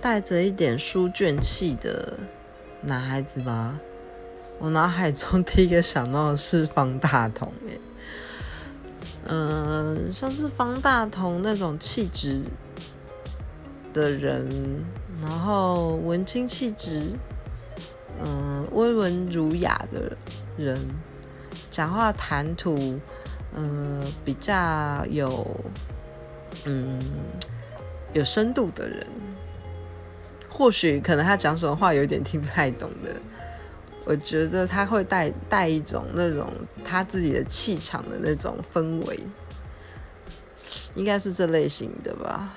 带着一点书卷气的男孩子吧。我脑海中第一个想到的是方大同，哎，嗯，像是方大同那种气质的人，然后文青气质，嗯，温文儒雅的人，讲话谈吐，嗯，比较有，嗯，有深度的人，或许可能他讲什么话有点听不太懂的。我觉得他会带带一种那种他自己的气场的那种氛围，应该是这类型的吧。